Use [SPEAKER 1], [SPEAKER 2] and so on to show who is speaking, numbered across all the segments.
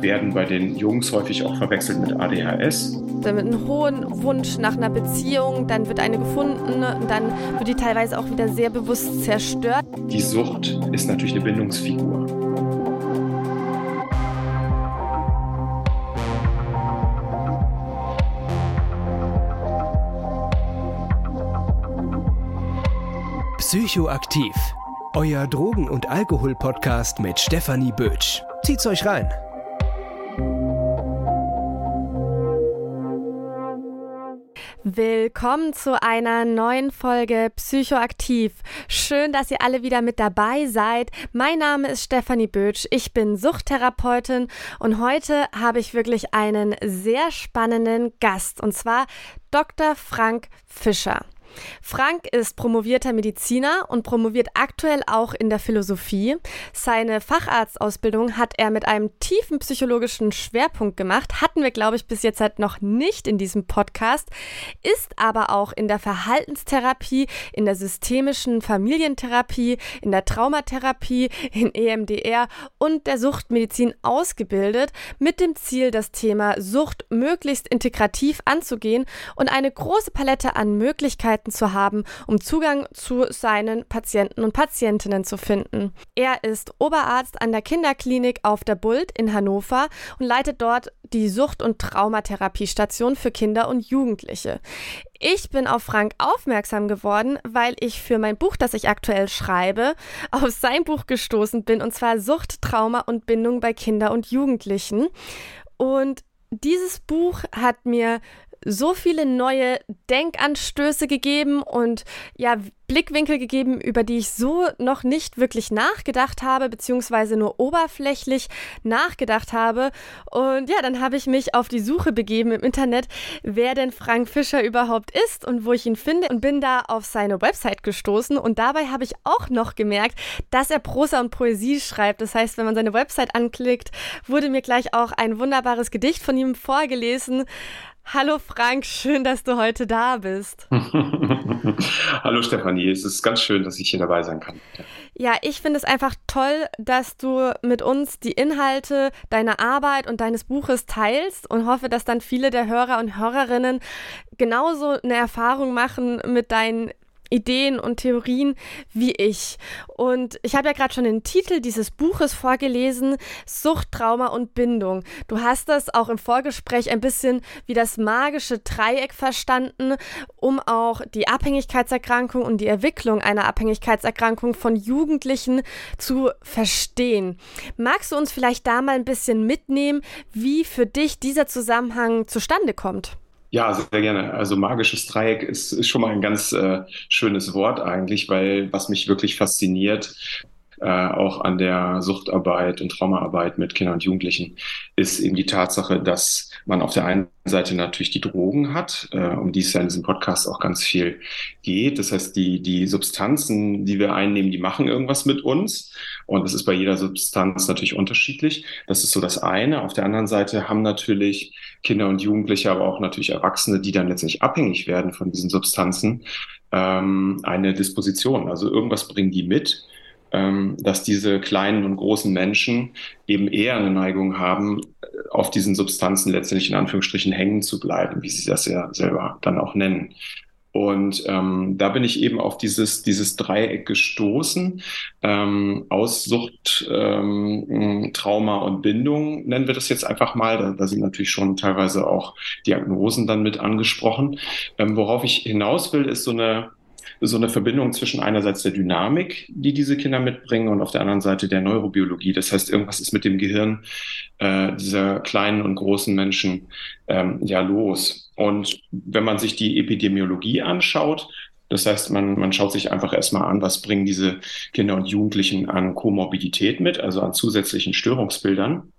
[SPEAKER 1] werden bei den Jungs häufig auch verwechselt mit ADHS.
[SPEAKER 2] Dann mit einem hohen Wunsch nach einer Beziehung, dann wird eine gefunden, dann wird die teilweise auch wieder sehr bewusst zerstört.
[SPEAKER 1] Die Sucht ist natürlich eine Bindungsfigur.
[SPEAKER 3] Psychoaktiv. Euer Drogen- und Alkohol-Podcast mit Stefanie Bötsch. Zieht's euch rein.
[SPEAKER 2] Willkommen zu einer neuen Folge Psychoaktiv. Schön, dass ihr alle wieder mit dabei seid. Mein Name ist Stefanie Bötsch. Ich bin Suchttherapeutin und heute habe ich wirklich einen sehr spannenden Gast und zwar Dr. Frank Fischer. Frank ist promovierter Mediziner und promoviert aktuell auch in der Philosophie. Seine Facharztausbildung hat er mit einem tiefen psychologischen Schwerpunkt gemacht, hatten wir, glaube ich, bis jetzt halt noch nicht in diesem Podcast, ist aber auch in der Verhaltenstherapie, in der systemischen Familientherapie, in der Traumatherapie, in EMDR und der Suchtmedizin ausgebildet, mit dem Ziel, das Thema Sucht möglichst integrativ anzugehen und eine große Palette an Möglichkeiten Möglichkeiten zu haben, um Zugang zu seinen Patienten und Patientinnen zu finden. Er ist Oberarzt an der Kinderklinik auf der Bult in Hannover und leitet dort die Sucht- und Traumatherapiestation für Kinder und Jugendliche. Ich bin auf Frank aufmerksam geworden, weil ich für mein Buch, das ich aktuell schreibe, auf sein Buch gestoßen bin, und zwar Sucht, Trauma und Bindung bei Kinder und Jugendlichen. Und dieses Buch hat mir so viele neue Denkanstöße gegeben und ja, Blickwinkel gegeben, über die ich so noch nicht wirklich nachgedacht habe, beziehungsweise nur oberflächlich nachgedacht habe. Und ja, dann habe ich mich auf die Suche begeben im Internet, wer denn Frank Fischer überhaupt ist und wo ich ihn finde und bin da auf seine Website gestoßen. Und dabei habe ich auch noch gemerkt, dass er Prosa und Poesie schreibt. Das heißt, wenn man seine Website anklickt, wurde mir gleich auch ein wunderbares Gedicht von ihm vorgelesen. Hallo Frank, schön, dass du heute da bist.
[SPEAKER 1] Hallo Stefanie, es ist ganz schön, dass ich hier dabei sein kann.
[SPEAKER 2] Ja, ich finde es einfach toll, dass du mit uns die Inhalte deiner Arbeit und deines Buches teilst und hoffe, dass dann viele der Hörer und Hörerinnen genauso eine Erfahrung machen mit deinen Ideen und Theorien wie ich. Und ich habe ja gerade schon den Titel dieses Buches vorgelesen, Sucht, Trauma und Bindung. Du hast das auch im Vorgespräch ein bisschen wie das magische Dreieck verstanden, um auch die Abhängigkeitserkrankung und die Entwicklung einer Abhängigkeitserkrankung von Jugendlichen zu verstehen. Magst du uns vielleicht da mal ein bisschen mitnehmen, wie für dich dieser Zusammenhang zustande kommt?
[SPEAKER 1] Ja, sehr gerne. Also magisches Dreieck ist, ist schon mal ein ganz äh, schönes Wort eigentlich, weil was mich wirklich fasziniert, äh, auch an der Suchtarbeit und Traumaarbeit mit Kindern und Jugendlichen, ist eben die Tatsache, dass man auf der einen Seite natürlich die Drogen hat, äh, um die es ja in diesem Podcast auch ganz viel geht. Das heißt, die, die Substanzen, die wir einnehmen, die machen irgendwas mit uns. Und das ist bei jeder Substanz natürlich unterschiedlich. Das ist so das eine. Auf der anderen Seite haben natürlich Kinder und Jugendliche, aber auch natürlich Erwachsene, die dann letztendlich abhängig werden von diesen Substanzen, ähm, eine Disposition. Also irgendwas bringen die mit ähm, dass diese kleinen und großen Menschen eben eher eine Neigung haben, auf diesen Substanzen letztendlich in Anführungsstrichen hängen zu bleiben, wie sie das ja selber dann auch nennen. Und ähm, da bin ich eben auf dieses, dieses Dreieck gestoßen. Ähm, Aussucht, ähm, Trauma und Bindung nennen wir das jetzt einfach mal. Da, da sind natürlich schon teilweise auch Diagnosen dann mit angesprochen. Ähm, worauf ich hinaus will, ist so eine so eine Verbindung zwischen einerseits der Dynamik, die diese Kinder mitbringen, und auf der anderen Seite der Neurobiologie. Das heißt, irgendwas ist mit dem Gehirn äh, dieser kleinen und großen Menschen ähm, ja los. Und wenn man sich die Epidemiologie anschaut, das heißt, man, man schaut sich einfach erstmal an, was bringen diese Kinder und Jugendlichen an Komorbidität mit, also an zusätzlichen Störungsbildern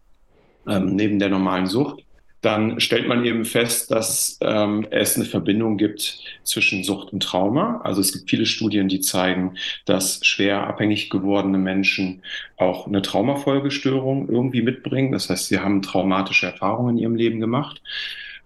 [SPEAKER 1] ähm, neben der normalen Sucht dann stellt man eben fest, dass ähm, es eine Verbindung gibt zwischen Sucht und Trauma. Also es gibt viele Studien, die zeigen, dass schwer abhängig gewordene Menschen auch eine Traumafolgestörung irgendwie mitbringen. Das heißt, sie haben traumatische Erfahrungen in ihrem Leben gemacht.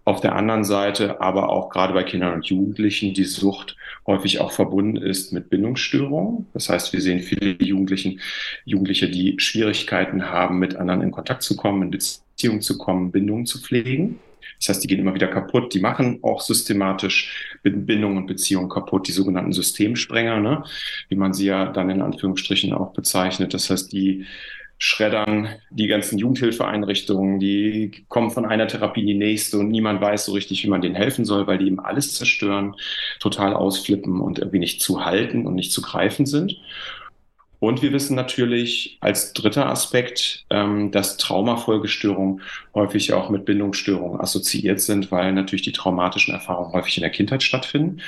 [SPEAKER 1] Auf der anderen Seite aber auch gerade bei Kindern und Jugendlichen die Sucht häufig auch verbunden ist mit Bindungsstörungen. Das heißt, wir sehen viele Jugendlichen, Jugendliche, die Schwierigkeiten haben, mit anderen in Kontakt zu kommen, in Beziehung zu kommen, Bindungen zu pflegen. Das heißt, die gehen immer wieder kaputt. Die machen auch systematisch Bindungen und Beziehungen kaputt, die sogenannten Systemsprenger, ne? wie man sie ja dann in Anführungsstrichen auch bezeichnet. Das heißt, die schreddern die ganzen Jugendhilfeeinrichtungen, die kommen von einer Therapie in die nächste und niemand weiß so richtig, wie man denen helfen soll, weil die eben alles zerstören, total ausflippen und irgendwie nicht zu halten und nicht zu greifen sind. Und wir wissen natürlich als dritter Aspekt, ähm, dass Traumafolgestörungen häufig auch mit Bindungsstörungen assoziiert sind, weil natürlich die traumatischen Erfahrungen häufig in der Kindheit stattfinden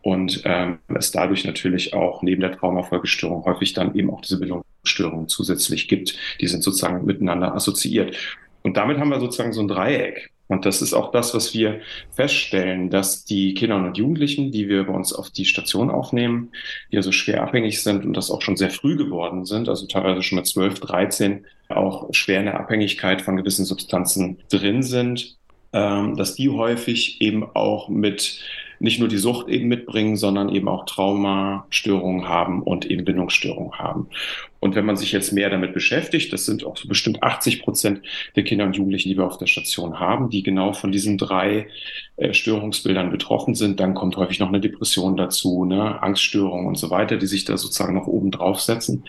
[SPEAKER 1] und ähm, es dadurch natürlich auch neben der Traumafolgestörung häufig dann eben auch diese Bindungsstörungen zusätzlich gibt. Die sind sozusagen miteinander assoziiert. Und damit haben wir sozusagen so ein Dreieck. Und das ist auch das, was wir feststellen, dass die Kinder und Jugendlichen, die wir bei uns auf die Station aufnehmen, die also schwer abhängig sind und das auch schon sehr früh geworden sind, also teilweise schon mit 12, 13, auch schwer in der Abhängigkeit von gewissen Substanzen drin sind, ähm, dass die häufig eben auch mit nicht nur die Sucht eben mitbringen, sondern eben auch Traumastörungen haben und eben Bindungsstörungen haben. Und wenn man sich jetzt mehr damit beschäftigt, das sind auch so bestimmt 80 Prozent der Kinder und Jugendlichen, die wir auf der Station haben, die genau von diesen drei äh, Störungsbildern betroffen sind, dann kommt häufig noch eine Depression dazu, ne, Angststörungen und so weiter, die sich da sozusagen noch oben draufsetzen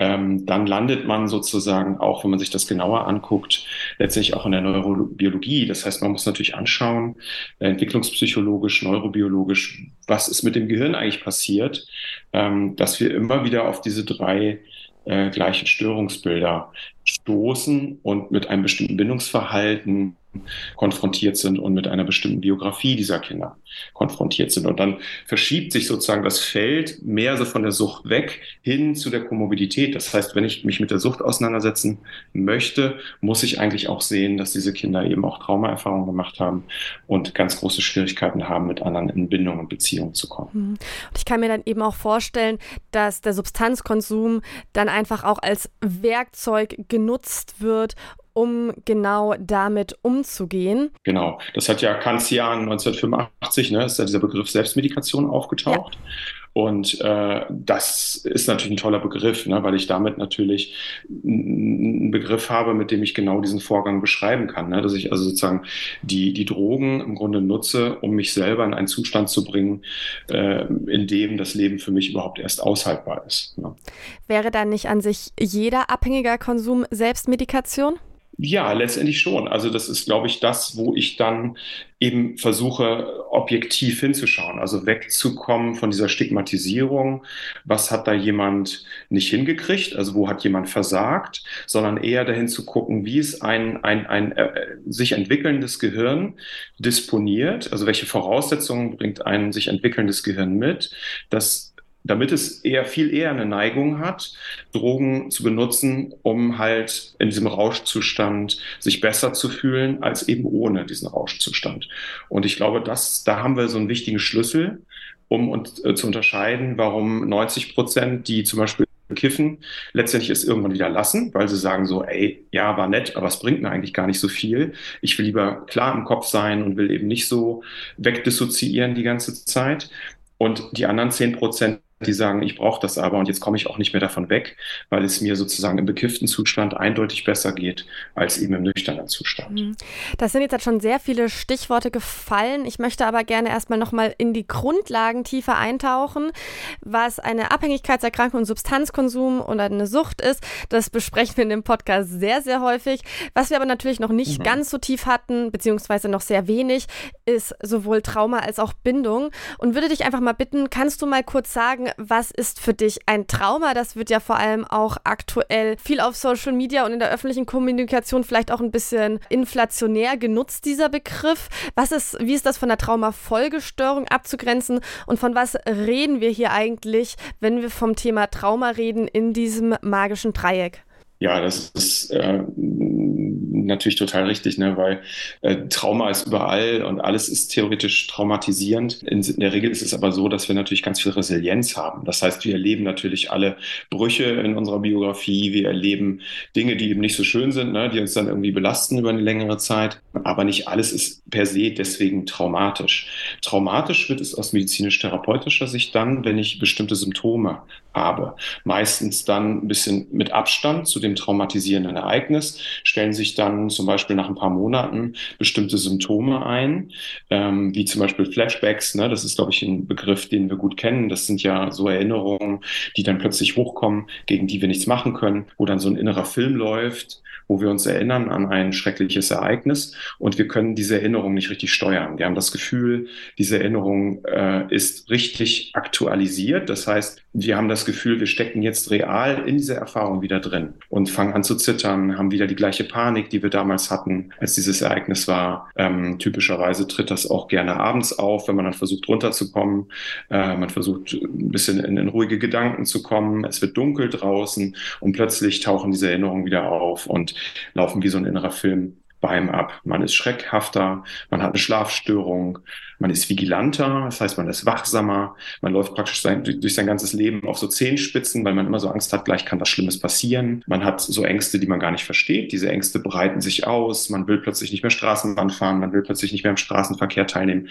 [SPEAKER 1] ähm, dann landet man sozusagen auch, wenn man sich das genauer anguckt, letztlich auch in der Neurobiologie. Das heißt, man muss natürlich anschauen, äh, entwicklungspsychologisch, neurobiologisch, was ist mit dem Gehirn eigentlich passiert, ähm, dass wir immer wieder auf diese drei äh, gleichen Störungsbilder stoßen und mit einem bestimmten Bindungsverhalten konfrontiert sind und mit einer bestimmten Biografie dieser Kinder konfrontiert sind. Und dann verschiebt sich sozusagen das Feld mehr so von der Sucht weg hin zu der Komorbidität. Das heißt, wenn ich mich mit der Sucht auseinandersetzen möchte, muss ich eigentlich auch sehen, dass diese Kinder eben auch Traumaerfahrungen gemacht haben und ganz große Schwierigkeiten haben, mit anderen in Bindung und Beziehung zu kommen.
[SPEAKER 2] Mhm. Und ich kann mir dann eben auch vorstellen, dass der Substanzkonsum dann einfach auch als Werkzeug genutzt wird, um genau damit umzugehen.
[SPEAKER 1] Genau, das hat ja Kanzian 1985, ne, ist ja dieser Begriff Selbstmedikation aufgetaucht. Ja. Und äh, das ist natürlich ein toller Begriff, ne, weil ich damit natürlich einen Begriff habe, mit dem ich genau diesen Vorgang beschreiben kann. Ne? Dass ich also sozusagen die, die Drogen im Grunde nutze, um mich selber in einen Zustand zu bringen, äh, in dem das Leben für mich überhaupt erst aushaltbar ist. Ne?
[SPEAKER 2] Wäre dann nicht an sich jeder abhängiger Konsum Selbstmedikation?
[SPEAKER 1] Ja, letztendlich schon. Also das ist, glaube ich, das, wo ich dann eben versuche, objektiv hinzuschauen, also wegzukommen von dieser Stigmatisierung. Was hat da jemand nicht hingekriegt? Also wo hat jemand versagt? Sondern eher dahin zu gucken, wie ist ein, ein, ein äh, sich entwickelndes Gehirn disponiert? Also welche Voraussetzungen bringt ein sich entwickelndes Gehirn mit, dass damit es eher viel eher eine Neigung hat, Drogen zu benutzen, um halt in diesem Rauschzustand sich besser zu fühlen, als eben ohne diesen Rauschzustand. Und ich glaube, dass, da haben wir so einen wichtigen Schlüssel, um uns äh, zu unterscheiden, warum 90 Prozent, die zum Beispiel kiffen, letztendlich es irgendwann wieder lassen, weil sie sagen so, ey, ja, war nett, aber es bringt mir eigentlich gar nicht so viel. Ich will lieber klar im Kopf sein und will eben nicht so wegdissoziieren die ganze Zeit. Und die anderen 10 Prozent die sagen, ich brauche das aber und jetzt komme ich auch nicht mehr davon weg, weil es mir sozusagen im bekifften Zustand eindeutig besser geht als eben im nüchternen Zustand. Mhm.
[SPEAKER 2] Das sind jetzt schon sehr viele Stichworte gefallen. Ich möchte aber gerne erstmal nochmal in die Grundlagen tiefer eintauchen, was eine Abhängigkeitserkrankung und Substanzkonsum oder eine Sucht ist. Das besprechen wir in dem Podcast sehr, sehr häufig. Was wir aber natürlich noch nicht mhm. ganz so tief hatten, beziehungsweise noch sehr wenig, ist sowohl Trauma als auch Bindung. Und würde dich einfach mal bitten, kannst du mal kurz sagen, was ist für dich ein Trauma? Das wird ja vor allem auch aktuell viel auf Social Media und in der öffentlichen Kommunikation vielleicht auch ein bisschen inflationär genutzt, dieser Begriff. Was ist, wie ist das von der Traumafolgestörung abzugrenzen und von was reden wir hier eigentlich, wenn wir vom Thema Trauma reden in diesem magischen Dreieck?
[SPEAKER 1] Ja, das ist äh, natürlich total richtig, ne? weil äh, Trauma ist überall und alles ist theoretisch traumatisierend. In, in, der Regel ist es aber so, dass wir natürlich ganz viel Resilienz haben. Das heißt, wir erleben natürlich alle Brüche in unserer Biografie, wir erleben Dinge, die eben nicht so schön sind, ne? die uns dann irgendwie belasten über eine längere Zeit. Aber nicht alles ist per se deswegen traumatisch. Traumatisch wird es aus medizinisch-therapeutischer Sicht dann, wenn ich bestimmte Symptome habe. Meistens dann ein bisschen mit Abstand zu dem traumatisierenden Ereignis stellen sich dann zum Beispiel nach ein paar Monaten bestimmte Symptome ein, ähm, wie zum Beispiel Flashbacks. Ne? Das ist, glaube ich, ein Begriff, den wir gut kennen. Das sind ja so Erinnerungen, die dann plötzlich hochkommen, gegen die wir nichts machen können, wo dann so ein innerer Film läuft wo wir uns erinnern an ein schreckliches Ereignis und wir können diese Erinnerung nicht richtig steuern. Wir haben das Gefühl, diese Erinnerung äh, ist richtig aktualisiert. Das heißt, wir haben das Gefühl, wir stecken jetzt real in dieser Erfahrung wieder drin und fangen an zu zittern, haben wieder die gleiche Panik, die wir damals hatten, als dieses Ereignis war. Ähm, typischerweise tritt das auch gerne abends auf, wenn man dann versucht runterzukommen. Äh, man versucht ein bisschen in, in ruhige Gedanken zu kommen. Es wird dunkel draußen und plötzlich tauchen diese Erinnerungen wieder auf und laufen wie so ein innerer Film bei ihm ab. Man ist schreckhafter, man hat eine Schlafstörung, man ist vigilanter, das heißt, man ist wachsamer, man läuft praktisch sein, durch sein ganzes Leben auf so Zehenspitzen, weil man immer so Angst hat, gleich kann was Schlimmes passieren. Man hat so Ängste, die man gar nicht versteht. Diese Ängste breiten sich aus, man will plötzlich nicht mehr Straßenbahn fahren, man will plötzlich nicht mehr im Straßenverkehr teilnehmen.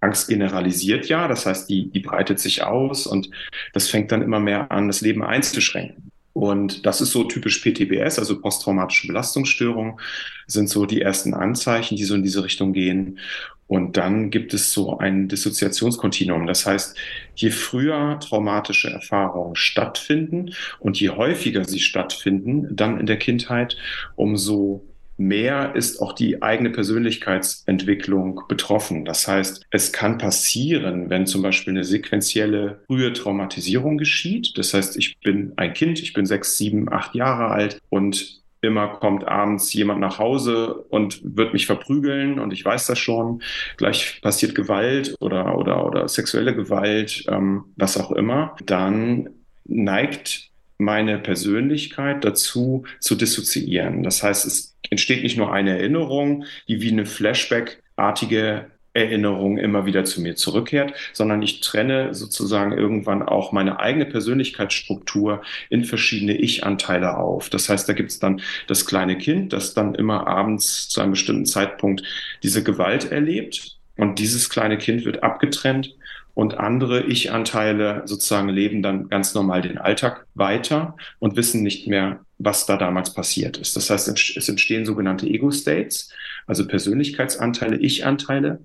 [SPEAKER 1] Angst generalisiert ja, das heißt, die, die breitet sich aus und das fängt dann immer mehr an, das Leben einzuschränken. Und das ist so typisch PTBS, also posttraumatische Belastungsstörung, sind so die ersten Anzeichen, die so in diese Richtung gehen. Und dann gibt es so ein Dissoziationskontinuum. Das heißt, je früher traumatische Erfahrungen stattfinden und je häufiger sie stattfinden, dann in der Kindheit, umso mehr ist auch die eigene Persönlichkeitsentwicklung betroffen. Das heißt, es kann passieren, wenn zum Beispiel eine sequentielle frühe Traumatisierung geschieht. Das heißt, ich bin ein Kind, ich bin sechs, sieben, acht Jahre alt und immer kommt abends jemand nach Hause und wird mich verprügeln und ich weiß das schon. Gleich passiert Gewalt oder, oder, oder sexuelle Gewalt, ähm, was auch immer. Dann neigt meine Persönlichkeit dazu zu dissoziieren. Das heißt, es entsteht nicht nur eine Erinnerung, die wie eine Flashback-artige Erinnerung immer wieder zu mir zurückkehrt, sondern ich trenne sozusagen irgendwann auch meine eigene Persönlichkeitsstruktur in verschiedene Ich-Anteile auf. Das heißt, da gibt es dann das kleine Kind, das dann immer abends zu einem bestimmten Zeitpunkt diese Gewalt erlebt. Und dieses kleine Kind wird abgetrennt und andere Ich-Anteile sozusagen leben dann ganz normal den Alltag weiter und wissen nicht mehr, was da damals passiert ist. Das heißt, es entstehen sogenannte Ego-States, also Persönlichkeitsanteile, Ich-Anteile,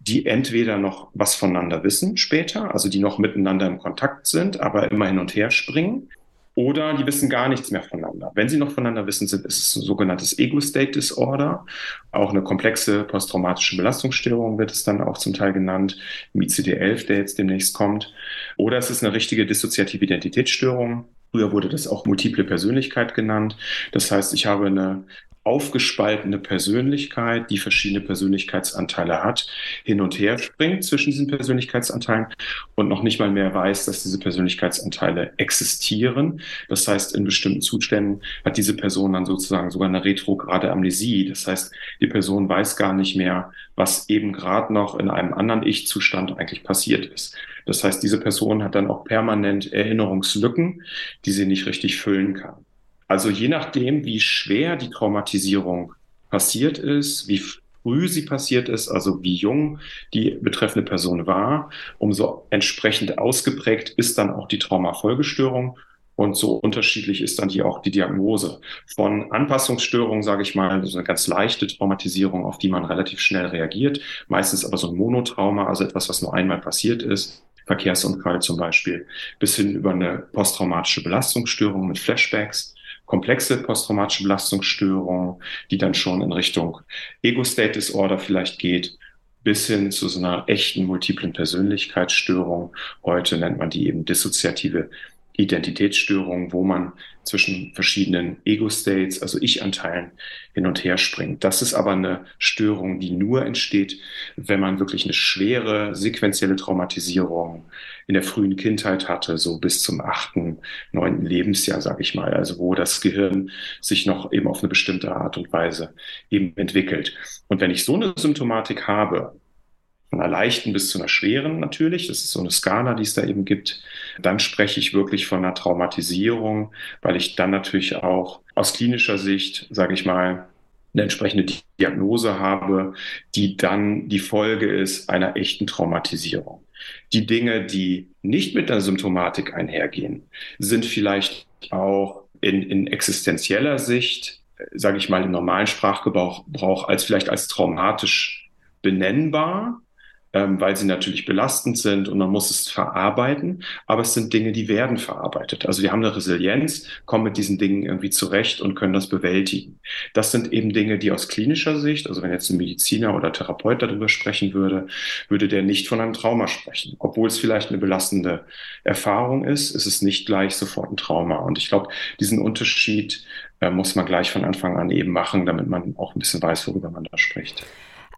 [SPEAKER 1] die entweder noch was voneinander wissen später, also die noch miteinander im Kontakt sind, aber immer hin und her springen, oder die wissen gar nichts mehr voneinander. Wenn sie noch voneinander wissen, ist es ein sogenanntes Ego-State-Disorder, auch eine komplexe posttraumatische Belastungsstörung wird es dann auch zum Teil genannt, im ICD-11, der jetzt demnächst kommt. Oder es ist eine richtige dissoziative Identitätsstörung. Früher wurde das auch multiple Persönlichkeit genannt. Das heißt, ich habe eine aufgespaltene Persönlichkeit, die verschiedene Persönlichkeitsanteile hat, hin und her springt zwischen diesen Persönlichkeitsanteilen und noch nicht mal mehr weiß, dass diese Persönlichkeitsanteile existieren. Das heißt, in bestimmten Zuständen hat diese Person dann sozusagen sogar eine retrograde Amnesie. Das heißt, die Person weiß gar nicht mehr, was eben gerade noch in einem anderen Ich-Zustand eigentlich passiert ist. Das heißt, diese Person hat dann auch permanent Erinnerungslücken, die sie nicht richtig füllen kann. Also je nachdem, wie schwer die Traumatisierung passiert ist, wie früh sie passiert ist, also wie jung die betreffende Person war, umso entsprechend ausgeprägt ist dann auch die Traumafolgestörung. Und so unterschiedlich ist dann hier auch die Diagnose. Von Anpassungsstörungen, sage ich mal, so eine ganz leichte Traumatisierung, auf die man relativ schnell reagiert, meistens aber so ein Monotrauma, also etwas, was nur einmal passiert ist, Verkehrsunfall zum Beispiel, bis hin über eine posttraumatische Belastungsstörung mit Flashbacks komplexe posttraumatische Belastungsstörung, die dann schon in Richtung Ego-State Disorder vielleicht geht, bis hin zu so einer echten multiplen Persönlichkeitsstörung. Heute nennt man die eben dissoziative Identitätsstörung, wo man zwischen verschiedenen Ego-States, also Ich-Anteilen, hin und her springt. Das ist aber eine Störung, die nur entsteht, wenn man wirklich eine schwere sequentielle Traumatisierung in der frühen Kindheit hatte, so bis zum achten, neunten Lebensjahr, sage ich mal, also wo das Gehirn sich noch eben auf eine bestimmte Art und Weise eben entwickelt. Und wenn ich so eine Symptomatik habe, von einer leichten bis zu einer schweren natürlich. Das ist so eine Skala, die es da eben gibt. Dann spreche ich wirklich von einer Traumatisierung, weil ich dann natürlich auch aus klinischer Sicht, sage ich mal, eine entsprechende Diagnose habe, die dann die Folge ist einer echten Traumatisierung. Die Dinge, die nicht mit der Symptomatik einhergehen, sind vielleicht auch in, in existenzieller Sicht, sage ich mal, im normalen Sprachgebrauch als vielleicht als traumatisch benennbar ähm, weil sie natürlich belastend sind und man muss es verarbeiten. Aber es sind Dinge, die werden verarbeitet. Also wir haben eine Resilienz, kommen mit diesen Dingen irgendwie zurecht und können das bewältigen. Das sind eben Dinge, die aus klinischer Sicht, also wenn jetzt ein Mediziner oder Therapeut darüber sprechen würde, würde der nicht von einem Trauma sprechen. Obwohl es vielleicht eine belastende Erfahrung ist, ist es nicht gleich sofort ein Trauma. Und ich glaube, diesen Unterschied äh, muss man gleich von Anfang an eben machen, damit man auch ein bisschen weiß, worüber man da spricht.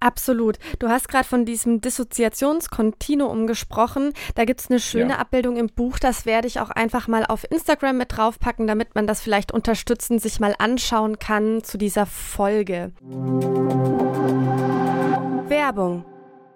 [SPEAKER 2] Absolut. Du hast gerade von diesem Dissoziationskontinuum gesprochen. Da gibt es eine schöne ja. Abbildung im Buch. Das werde ich auch einfach mal auf Instagram mit draufpacken, damit man das vielleicht unterstützend sich mal anschauen kann zu dieser Folge. Werbung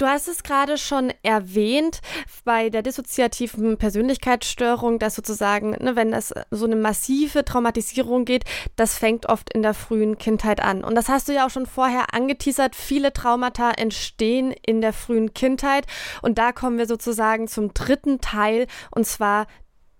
[SPEAKER 2] Du hast es gerade schon erwähnt bei der dissoziativen Persönlichkeitsstörung, dass sozusagen, ne, wenn es so eine massive Traumatisierung geht, das fängt oft in der frühen Kindheit an. Und das hast du ja auch schon vorher angeteasert. Viele Traumata entstehen in der frühen Kindheit. Und da kommen wir sozusagen zum dritten Teil, und zwar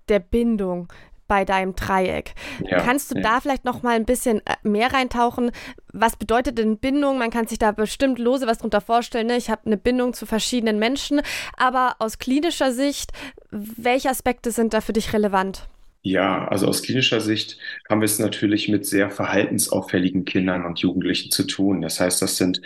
[SPEAKER 2] der Bindung bei deinem Dreieck. Ja, Kannst du ja. da vielleicht noch mal ein bisschen äh, mehr reintauchen? Was bedeutet denn Bindung? Man kann sich da bestimmt lose was drunter vorstellen. Ne? Ich habe eine Bindung zu verschiedenen Menschen, aber aus klinischer Sicht, welche Aspekte sind da für dich relevant?
[SPEAKER 1] Ja, also aus klinischer Sicht haben wir es natürlich mit sehr verhaltensauffälligen Kindern und Jugendlichen zu tun. Das heißt, das sind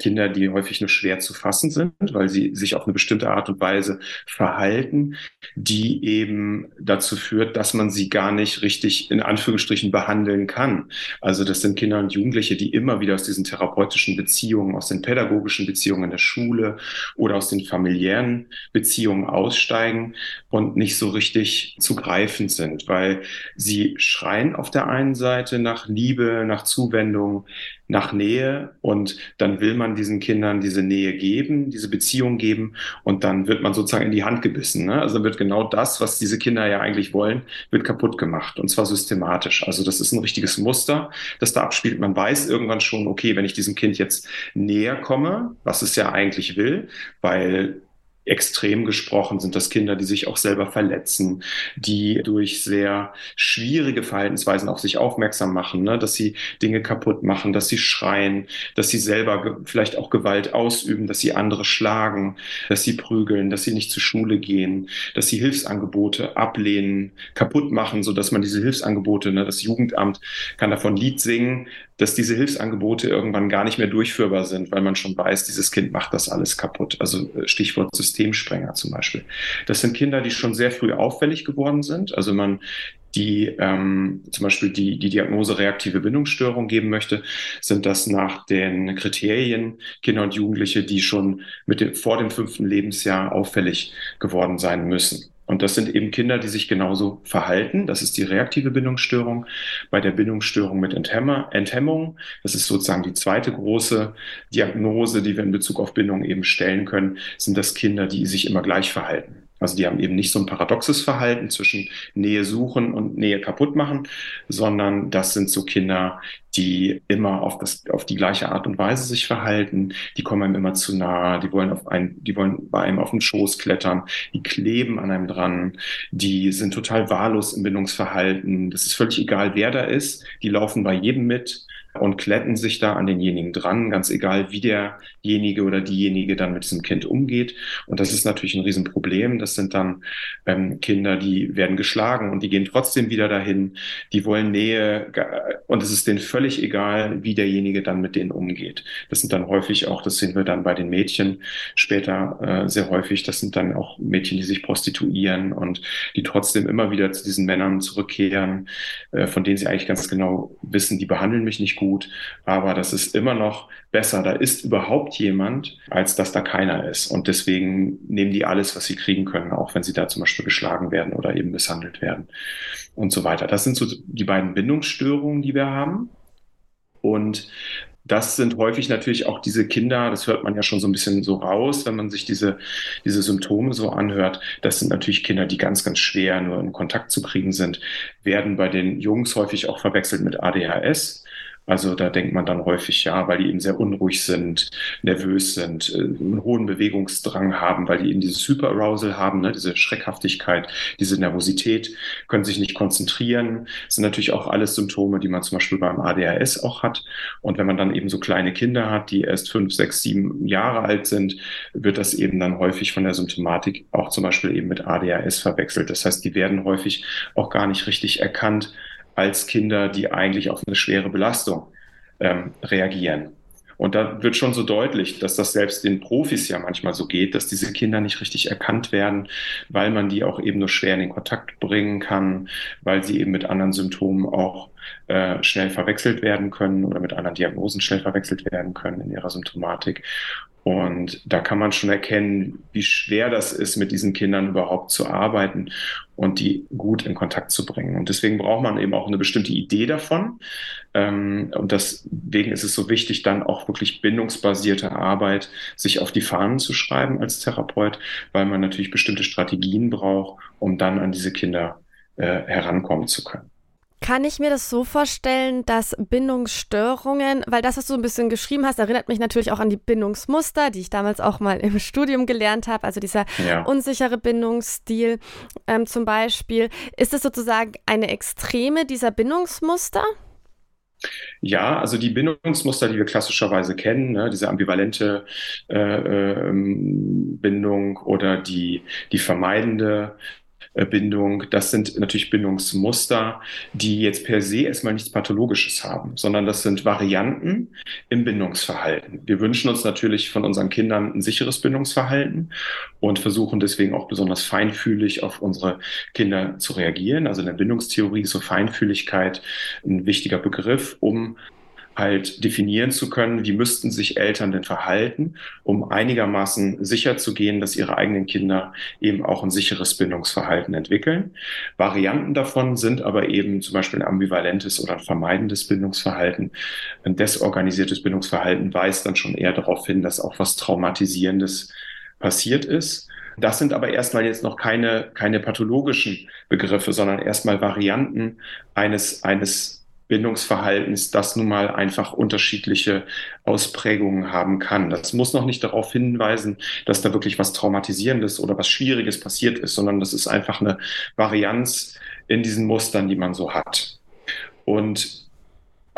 [SPEAKER 1] Kinder, die häufig nur schwer zu fassen sind, weil sie sich auf eine bestimmte Art und Weise verhalten, die eben dazu führt, dass man sie gar nicht richtig in Anführungsstrichen behandeln kann. Also das sind Kinder und Jugendliche, die immer wieder aus diesen therapeutischen Beziehungen, aus den pädagogischen Beziehungen in der Schule oder aus den familiären Beziehungen aussteigen und nicht so richtig zu greifen sind, weil sie schreien auf der einen Seite nach Liebe, nach Zuwendung, nach Nähe und dann will man diesen Kindern diese Nähe geben, diese Beziehung geben und dann wird man sozusagen in die Hand gebissen. Ne? Also wird genau das, was diese Kinder ja eigentlich wollen, wird kaputt gemacht und zwar systematisch. Also das ist ein richtiges Muster, das da abspielt. Man weiß irgendwann schon, okay, wenn ich diesem Kind jetzt näher komme, was es ja eigentlich will, weil extrem gesprochen sind das Kinder, die sich auch selber verletzen, die durch sehr schwierige Verhaltensweisen auf sich aufmerksam machen, ne? dass sie Dinge kaputt machen, dass sie schreien, dass sie selber vielleicht auch Gewalt ausüben, dass sie andere schlagen, dass sie prügeln, dass sie nicht zur Schule gehen, dass sie Hilfsangebote ablehnen, kaputt machen, so dass man diese Hilfsangebote, ne, das Jugendamt kann davon Lied singen, dass diese Hilfsangebote irgendwann gar nicht mehr durchführbar sind, weil man schon weiß, dieses Kind macht das alles kaputt. Also äh, Stichwort Systemsprenger zum Beispiel. Das sind Kinder, die schon sehr früh auffällig geworden sind. Also man die ähm, zum Beispiel die, die Diagnose reaktive Bindungsstörung geben möchte, sind das nach den Kriterien Kinder und Jugendliche, die schon mit dem, vor dem fünften Lebensjahr auffällig geworden sein müssen. Und das sind eben Kinder, die sich genauso verhalten. Das ist die reaktive Bindungsstörung. Bei der Bindungsstörung mit Enthemmung, das ist sozusagen die zweite große Diagnose, die wir in Bezug auf Bindung eben stellen können, sind das Kinder, die sich immer gleich verhalten. Also die haben eben nicht so ein paradoxes Verhalten zwischen Nähe suchen und Nähe kaputt machen, sondern das sind so Kinder, die immer auf, das, auf die gleiche Art und Weise sich verhalten. Die kommen einem immer zu nah, die wollen, auf ein, die wollen bei einem auf den Schoß klettern, die kleben an einem dran, die sind total wahllos im Bindungsverhalten. Das ist völlig egal, wer da ist. Die laufen bei jedem mit und kletten sich da an denjenigen dran, ganz egal, wie derjenige oder diejenige dann mit diesem Kind umgeht. Und das ist natürlich ein Riesenproblem. Das sind dann ähm, Kinder, die werden geschlagen und die gehen trotzdem wieder dahin. Die wollen Nähe und es ist denen völlig egal, wie derjenige dann mit denen umgeht. Das sind dann häufig auch, das sehen wir dann bei den Mädchen später äh, sehr häufig, das sind dann auch Mädchen, die sich prostituieren und die trotzdem immer wieder zu diesen Männern zurückkehren, äh, von denen sie eigentlich ganz genau wissen, die behandeln mich nicht gut, aber das ist immer noch besser, da ist überhaupt jemand, als dass da keiner ist. Und deswegen nehmen die alles, was sie kriegen können, auch wenn sie da zum Beispiel geschlagen werden oder eben misshandelt werden und so weiter. Das sind so die beiden Bindungsstörungen, die wir haben. Und das sind häufig natürlich auch diese Kinder, das hört man ja schon so ein bisschen so raus, wenn man sich diese, diese Symptome so anhört. Das sind natürlich Kinder, die ganz, ganz schwer nur in Kontakt zu kriegen sind, werden bei den Jungs häufig auch verwechselt mit ADHS. Also da denkt man dann häufig, ja, weil die eben sehr unruhig sind, nervös sind, äh, einen hohen Bewegungsdrang haben, weil die eben dieses Hyperarousal haben, ne, diese Schreckhaftigkeit, diese Nervosität, können sich nicht konzentrieren. Das sind natürlich auch alles Symptome, die man zum Beispiel beim ADHS auch hat. Und wenn man dann eben so kleine Kinder hat, die erst fünf, sechs, sieben Jahre alt sind, wird das eben dann häufig von der Symptomatik auch zum Beispiel eben mit ADHS verwechselt. Das heißt, die werden häufig auch gar nicht richtig erkannt als Kinder, die eigentlich auf eine schwere Belastung ähm, reagieren. Und da wird schon so deutlich, dass das selbst den Profis ja manchmal so geht, dass diese Kinder nicht richtig erkannt werden, weil man die auch eben nur schwer in den Kontakt bringen kann, weil sie eben mit anderen Symptomen auch äh, schnell verwechselt werden können oder mit anderen Diagnosen schnell verwechselt werden können in ihrer Symptomatik. Und da kann man schon erkennen, wie schwer das ist, mit diesen Kindern überhaupt zu arbeiten und die gut in Kontakt zu bringen. Und deswegen braucht man eben auch eine bestimmte Idee davon. Ähm, und deswegen ist es so wichtig, dann auch wirklich bindungsbasierte Arbeit sich auf die Fahnen zu schreiben als Therapeut, weil man natürlich bestimmte Strategien braucht, um dann an diese Kinder äh, herankommen zu können.
[SPEAKER 2] Kann ich mir das so vorstellen, dass Bindungsstörungen, weil das, was du ein bisschen geschrieben hast, erinnert mich natürlich auch an die Bindungsmuster, die ich damals auch mal im Studium gelernt habe, also dieser ja. unsichere Bindungsstil ähm, zum Beispiel. Ist es sozusagen eine Extreme dieser Bindungsmuster?
[SPEAKER 1] Ja, also die Bindungsmuster, die wir klassischerweise kennen, ne, diese ambivalente äh, äh, Bindung oder die, die vermeidende Bindung. Das sind natürlich Bindungsmuster, die jetzt per se erstmal nichts Pathologisches haben, sondern das sind Varianten im Bindungsverhalten. Wir wünschen uns natürlich von unseren Kindern ein sicheres Bindungsverhalten und versuchen deswegen auch besonders feinfühlig auf unsere Kinder zu reagieren. Also in der Bindungstheorie ist so Feinfühligkeit ein wichtiger Begriff, um halt definieren zu können, wie müssten sich Eltern denn verhalten, um einigermaßen sicher zu gehen, dass ihre eigenen Kinder eben auch ein sicheres Bindungsverhalten entwickeln. Varianten davon sind aber eben zum Beispiel ein ambivalentes oder ein vermeidendes Bindungsverhalten. Ein desorganisiertes Bindungsverhalten weist dann schon eher darauf hin, dass auch was Traumatisierendes passiert ist. Das sind aber erstmal jetzt noch keine, keine pathologischen Begriffe, sondern erstmal Varianten eines, eines Bindungsverhaltens, das nun mal einfach unterschiedliche Ausprägungen haben kann. Das muss noch nicht darauf hinweisen, dass da wirklich was Traumatisierendes oder was Schwieriges passiert ist, sondern das ist einfach eine Varianz in diesen Mustern, die man so hat. Und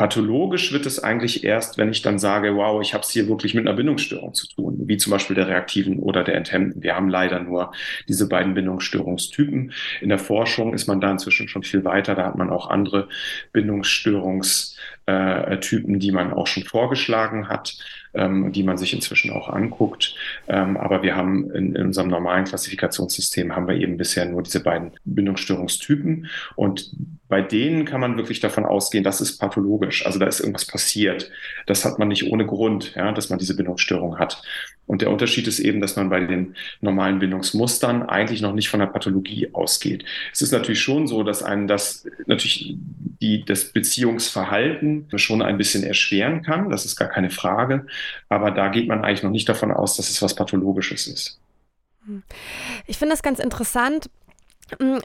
[SPEAKER 1] Pathologisch wird es eigentlich erst, wenn ich dann sage, wow, ich habe es hier wirklich mit einer Bindungsstörung zu tun, wie zum Beispiel der reaktiven oder der enthemmten. Wir haben leider nur diese beiden Bindungsstörungstypen. In der Forschung ist man da inzwischen schon viel weiter. Da hat man auch andere Bindungsstörungstypen, die man auch schon vorgeschlagen hat ähm, die man sich inzwischen auch anguckt. Ähm, aber wir haben in, in, unserem normalen Klassifikationssystem haben wir eben bisher nur diese beiden Bindungsstörungstypen und bei denen kann man wirklich davon ausgehen, das ist pathologisch. Also da ist irgendwas passiert. Das hat man nicht ohne Grund, ja, dass man diese Bindungsstörung hat. Und der Unterschied ist eben, dass man bei den normalen Bindungsmustern eigentlich noch nicht von der Pathologie ausgeht. Es ist natürlich schon so, dass einen das natürlich die, das Beziehungsverhalten schon ein bisschen erschweren kann. Das ist gar keine Frage. Aber da geht man eigentlich noch nicht davon aus, dass es was Pathologisches ist.
[SPEAKER 2] Ich finde das ganz interessant,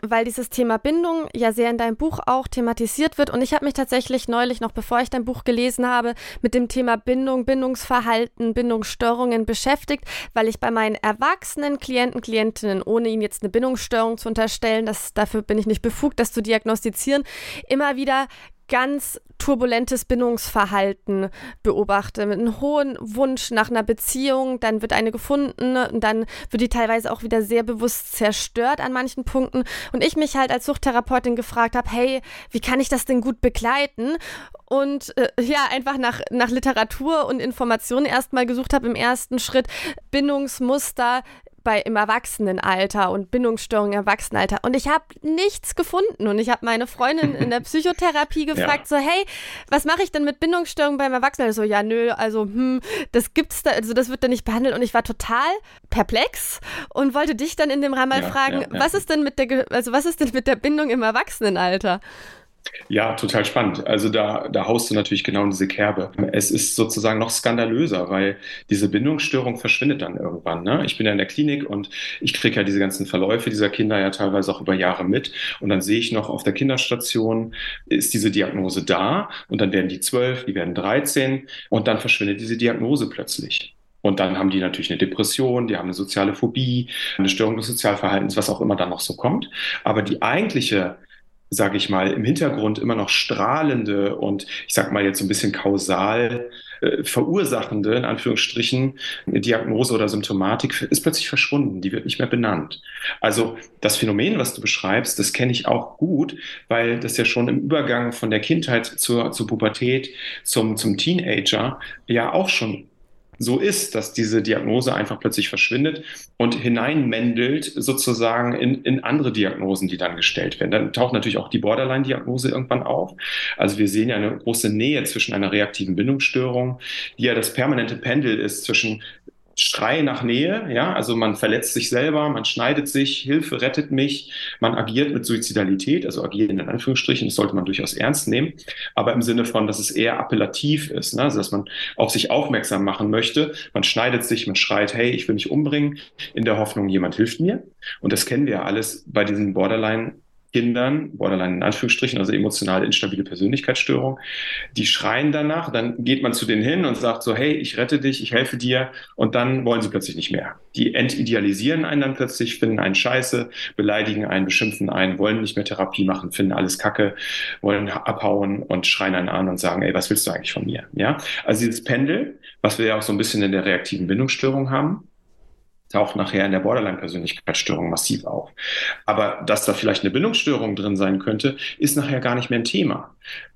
[SPEAKER 2] weil dieses Thema Bindung ja sehr in deinem Buch auch thematisiert wird. Und ich habe mich tatsächlich neulich, noch bevor ich dein Buch gelesen habe, mit dem Thema Bindung, Bindungsverhalten, Bindungsstörungen beschäftigt, weil ich bei meinen erwachsenen Klienten, Klientinnen, ohne ihnen jetzt eine Bindungsstörung zu unterstellen, das, dafür bin ich nicht befugt, das zu diagnostizieren, immer wieder ganz turbulentes Bindungsverhalten beobachte, mit einem hohen Wunsch nach einer Beziehung, dann wird eine gefunden und dann wird die teilweise auch wieder sehr bewusst zerstört an manchen Punkten und ich mich halt als Suchttherapeutin gefragt habe, hey, wie kann ich das denn gut begleiten? Und äh, ja, einfach nach, nach Literatur und Informationen erstmal gesucht habe im ersten Schritt Bindungsmuster bei im Erwachsenenalter und Bindungsstörungen im Erwachsenenalter. Und ich habe nichts gefunden. Und ich habe meine Freundin in der Psychotherapie gefragt, ja. so, hey, was mache ich denn mit Bindungsstörungen beim Erwachsenen? So, ja, nö, also, hm, das gibt's da, also das wird da nicht behandelt. Und ich war total perplex und wollte dich dann in dem Rahmen mal ja, fragen, ja, was ist denn mit der, also was ist denn mit der Bindung im Erwachsenenalter?
[SPEAKER 1] Ja, total spannend. Also da, da haust du natürlich genau in diese Kerbe. Es ist sozusagen noch skandalöser, weil diese Bindungsstörung verschwindet dann irgendwann. Ne? Ich bin ja in der Klinik und ich kriege ja diese ganzen Verläufe dieser Kinder ja teilweise auch über Jahre mit. Und dann sehe ich noch auf der Kinderstation, ist diese Diagnose da und dann werden die zwölf, die werden 13 und dann verschwindet diese Diagnose plötzlich. Und dann haben die natürlich eine Depression, die haben eine soziale Phobie, eine Störung des Sozialverhaltens, was auch immer dann noch so kommt. Aber die eigentliche sage ich mal, im Hintergrund immer noch strahlende und ich sage mal jetzt so ein bisschen kausal äh, verursachende, in Anführungsstrichen, Diagnose oder Symptomatik ist plötzlich verschwunden, die wird nicht mehr benannt. Also das Phänomen, was du beschreibst, das kenne ich auch gut, weil das ja schon im Übergang von der Kindheit zur, zur Pubertät zum, zum Teenager ja auch schon so ist, dass diese Diagnose einfach plötzlich verschwindet und hineinmendelt sozusagen in, in andere Diagnosen, die dann gestellt werden. Dann taucht natürlich auch die Borderline-Diagnose irgendwann auf. Also wir sehen ja eine große Nähe zwischen einer reaktiven Bindungsstörung, die ja das permanente Pendel ist zwischen Schrei nach Nähe, ja, also man verletzt sich selber, man schneidet sich, Hilfe rettet mich, man agiert mit Suizidalität, also agieren in Anführungsstrichen, das sollte man durchaus ernst nehmen, aber im Sinne von, dass es eher appellativ ist, ne? also dass man auf sich aufmerksam machen möchte, man schneidet sich, man schreit, hey, ich will mich umbringen, in der Hoffnung, jemand hilft mir. Und das kennen wir ja alles bei diesen Borderline Kindern, Borderline in Anführungsstrichen, also emotional instabile Persönlichkeitsstörung, die schreien danach, dann geht man zu denen hin und sagt so, hey, ich rette dich, ich helfe dir und dann wollen sie plötzlich nicht mehr. Die entidealisieren einen dann plötzlich, finden einen scheiße, beleidigen einen, beschimpfen einen, wollen nicht mehr Therapie machen, finden alles kacke, wollen abhauen und schreien einen an und sagen, ey, was willst du eigentlich von mir? Ja, also dieses Pendel, was wir ja auch so ein bisschen in der reaktiven Bindungsstörung haben, taucht nachher in der Borderline-Persönlichkeitsstörung massiv auf. Aber dass da vielleicht eine Bindungsstörung drin sein könnte, ist nachher gar nicht mehr ein Thema.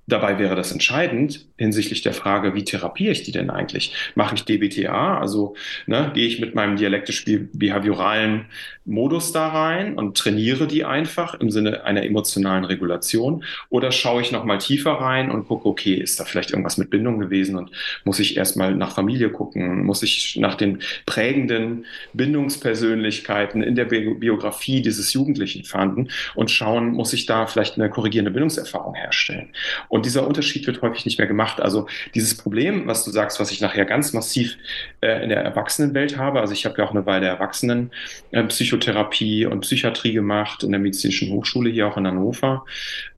[SPEAKER 1] Dabei wäre das entscheidend hinsichtlich der Frage, wie therapiere ich die denn eigentlich? Mache ich DBTA, also ne, gehe ich mit meinem dialektisch-behavioralen Modus da rein und trainiere die einfach im Sinne einer emotionalen Regulation? Oder schaue ich nochmal tiefer rein und gucke, okay, ist da vielleicht irgendwas mit Bindung gewesen und muss ich erstmal nach Familie gucken? Muss ich nach den prägenden Bindungspersönlichkeiten in der Biografie dieses Jugendlichen fanden und schauen, muss ich da vielleicht eine korrigierende Bindungserfahrung herstellen? Und dieser Unterschied wird häufig nicht mehr gemacht. Also dieses Problem, was du sagst, was ich nachher ganz massiv äh, in der Erwachsenenwelt habe, also ich habe ja auch eine Weile Erwachsenenpsychotherapie äh, und Psychiatrie gemacht in der Medizinischen Hochschule hier auch in Hannover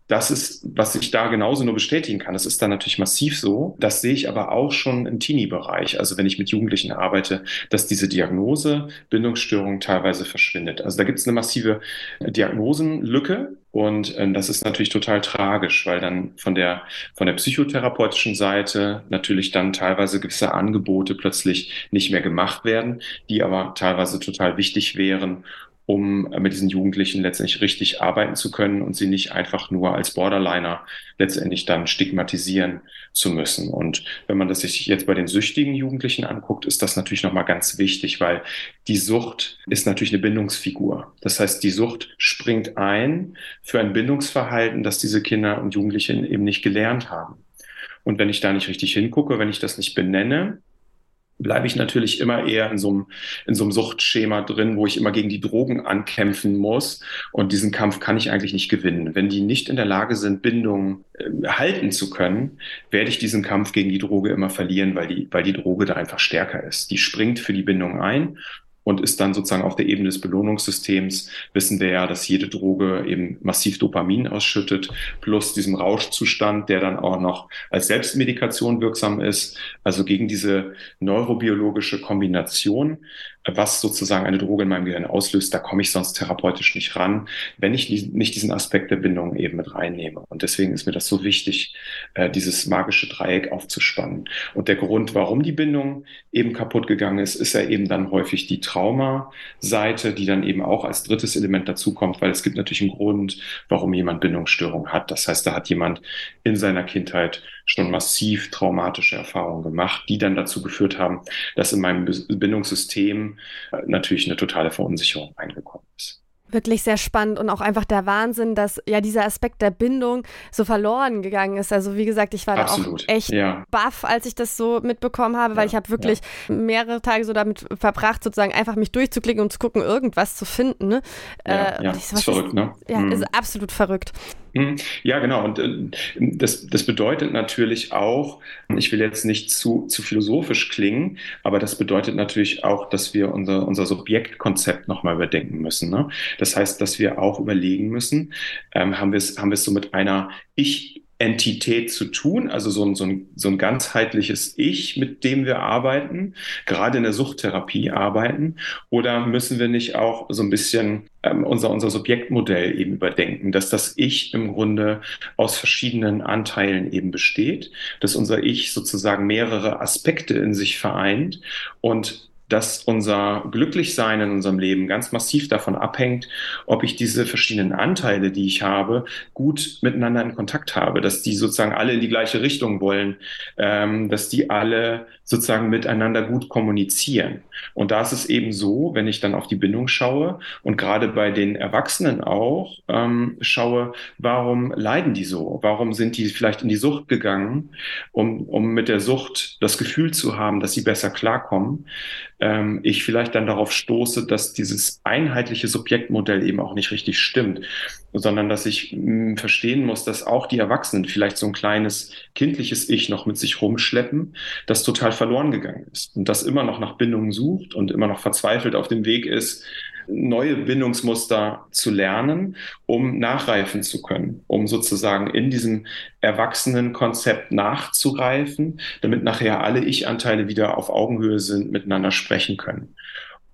[SPEAKER 1] das ist, was ich da genauso nur bestätigen kann. Das ist dann natürlich massiv so. Das sehe ich aber auch schon im Teenie-Bereich. Also wenn ich mit Jugendlichen arbeite, dass diese Diagnose Bindungsstörung teilweise verschwindet. Also da gibt es eine massive Diagnosenlücke. Und äh, das ist natürlich total tragisch, weil dann von der, von der psychotherapeutischen Seite natürlich dann teilweise gewisse Angebote plötzlich nicht mehr gemacht werden, die aber teilweise total wichtig wären, um mit diesen Jugendlichen letztendlich richtig arbeiten zu können und sie nicht einfach nur als Borderliner letztendlich dann stigmatisieren zu müssen. Und wenn man das sich jetzt bei den süchtigen Jugendlichen anguckt, ist das natürlich nochmal ganz wichtig, weil die Sucht ist natürlich eine Bindungsfigur. Das heißt, die Sucht springt ein für ein Bindungsverhalten, das diese Kinder und Jugendlichen eben nicht gelernt haben. Und wenn ich da nicht richtig hingucke, wenn ich das nicht benenne, bleibe ich natürlich immer eher in so, einem, in so einem Suchtschema drin, wo ich immer gegen die Drogen ankämpfen muss. Und diesen Kampf kann ich eigentlich nicht gewinnen. Wenn die nicht in der Lage sind, Bindungen äh, halten zu können, werde ich diesen Kampf gegen die Droge immer verlieren, weil die, weil die Droge da einfach stärker ist. Die springt für die Bindung ein und ist dann sozusagen auf der Ebene des Belohnungssystems, wissen wir ja, dass jede Droge eben massiv Dopamin ausschüttet, plus diesem Rauschzustand, der dann auch noch als Selbstmedikation wirksam ist, also gegen diese neurobiologische Kombination was sozusagen eine Droge in meinem Gehirn auslöst, da komme ich sonst therapeutisch nicht ran, wenn ich nicht diesen Aspekt der Bindung eben mit reinnehme. Und deswegen ist mir das so wichtig, äh, dieses magische Dreieck aufzuspannen. Und der Grund, warum die Bindung eben kaputt gegangen ist, ist ja eben dann häufig die Trauma-Seite, die dann eben auch als drittes Element dazukommt, weil es gibt natürlich einen Grund, warum jemand Bindungsstörung hat. Das heißt, da hat jemand in seiner Kindheit schon massiv traumatische Erfahrungen gemacht, die dann dazu geführt haben, dass in meinem Bindungssystem äh, natürlich eine totale Verunsicherung eingekommen ist
[SPEAKER 2] wirklich sehr spannend und auch einfach der Wahnsinn, dass ja dieser Aspekt der Bindung so verloren gegangen ist. Also wie gesagt, ich war Absolut. da auch echt ja. baff, als ich das so mitbekommen habe, weil ja, ich habe wirklich ja. mehrere Tage so damit verbracht, sozusagen einfach mich durchzuklicken und zu gucken, irgendwas zu finden. Ne?
[SPEAKER 1] Ja, äh, ja. So, ist verrückt, ne?
[SPEAKER 2] Ja, mhm. ist absolut verrückt.
[SPEAKER 1] Hm, ja, genau. Und äh, das, das bedeutet natürlich auch, ich will jetzt nicht zu, zu philosophisch klingen, aber das bedeutet natürlich auch, dass wir unser, unser Subjektkonzept nochmal überdenken müssen. Ne? Das heißt, dass wir auch überlegen müssen, ähm, haben wir es haben wir es so mit einer Ich- Entität zu tun, also so ein, so, ein, so ein ganzheitliches Ich, mit dem wir arbeiten, gerade in der Suchttherapie arbeiten? Oder müssen wir nicht auch so ein bisschen ähm, unser, unser Subjektmodell eben überdenken, dass das Ich im Grunde aus verschiedenen Anteilen eben besteht, dass unser Ich sozusagen mehrere Aspekte in sich vereint und dass unser Glücklichsein in unserem Leben ganz massiv davon abhängt, ob ich diese verschiedenen Anteile, die ich habe, gut miteinander in Kontakt habe, dass die sozusagen alle in die gleiche Richtung wollen, ähm, dass die alle sozusagen miteinander gut kommunizieren. Und da ist es eben so, wenn ich dann auf die Bindung schaue und gerade bei den Erwachsenen auch ähm, schaue, warum leiden die so? Warum sind die vielleicht in die Sucht gegangen, um, um mit der Sucht das Gefühl zu haben, dass sie besser klarkommen? Ähm, ich vielleicht dann darauf stoße, dass dieses einheitliche Subjektmodell eben auch nicht richtig stimmt, sondern dass ich mh, hm, verstehen muss, dass auch die Erwachsenen vielleicht so ein kleines kindliches Ich noch mit sich rumschleppen, das total verloren gegangen ist und das immer noch nach Bindungen sucht und immer noch verzweifelt auf dem Weg ist, neue Bindungsmuster zu lernen, um nachreifen zu können, um sozusagen in diesem Erwachsenenkonzept nachzureifen, damit nachher alle Ich-Anteile wieder auf Augenhöhe sind, miteinander sprechen können.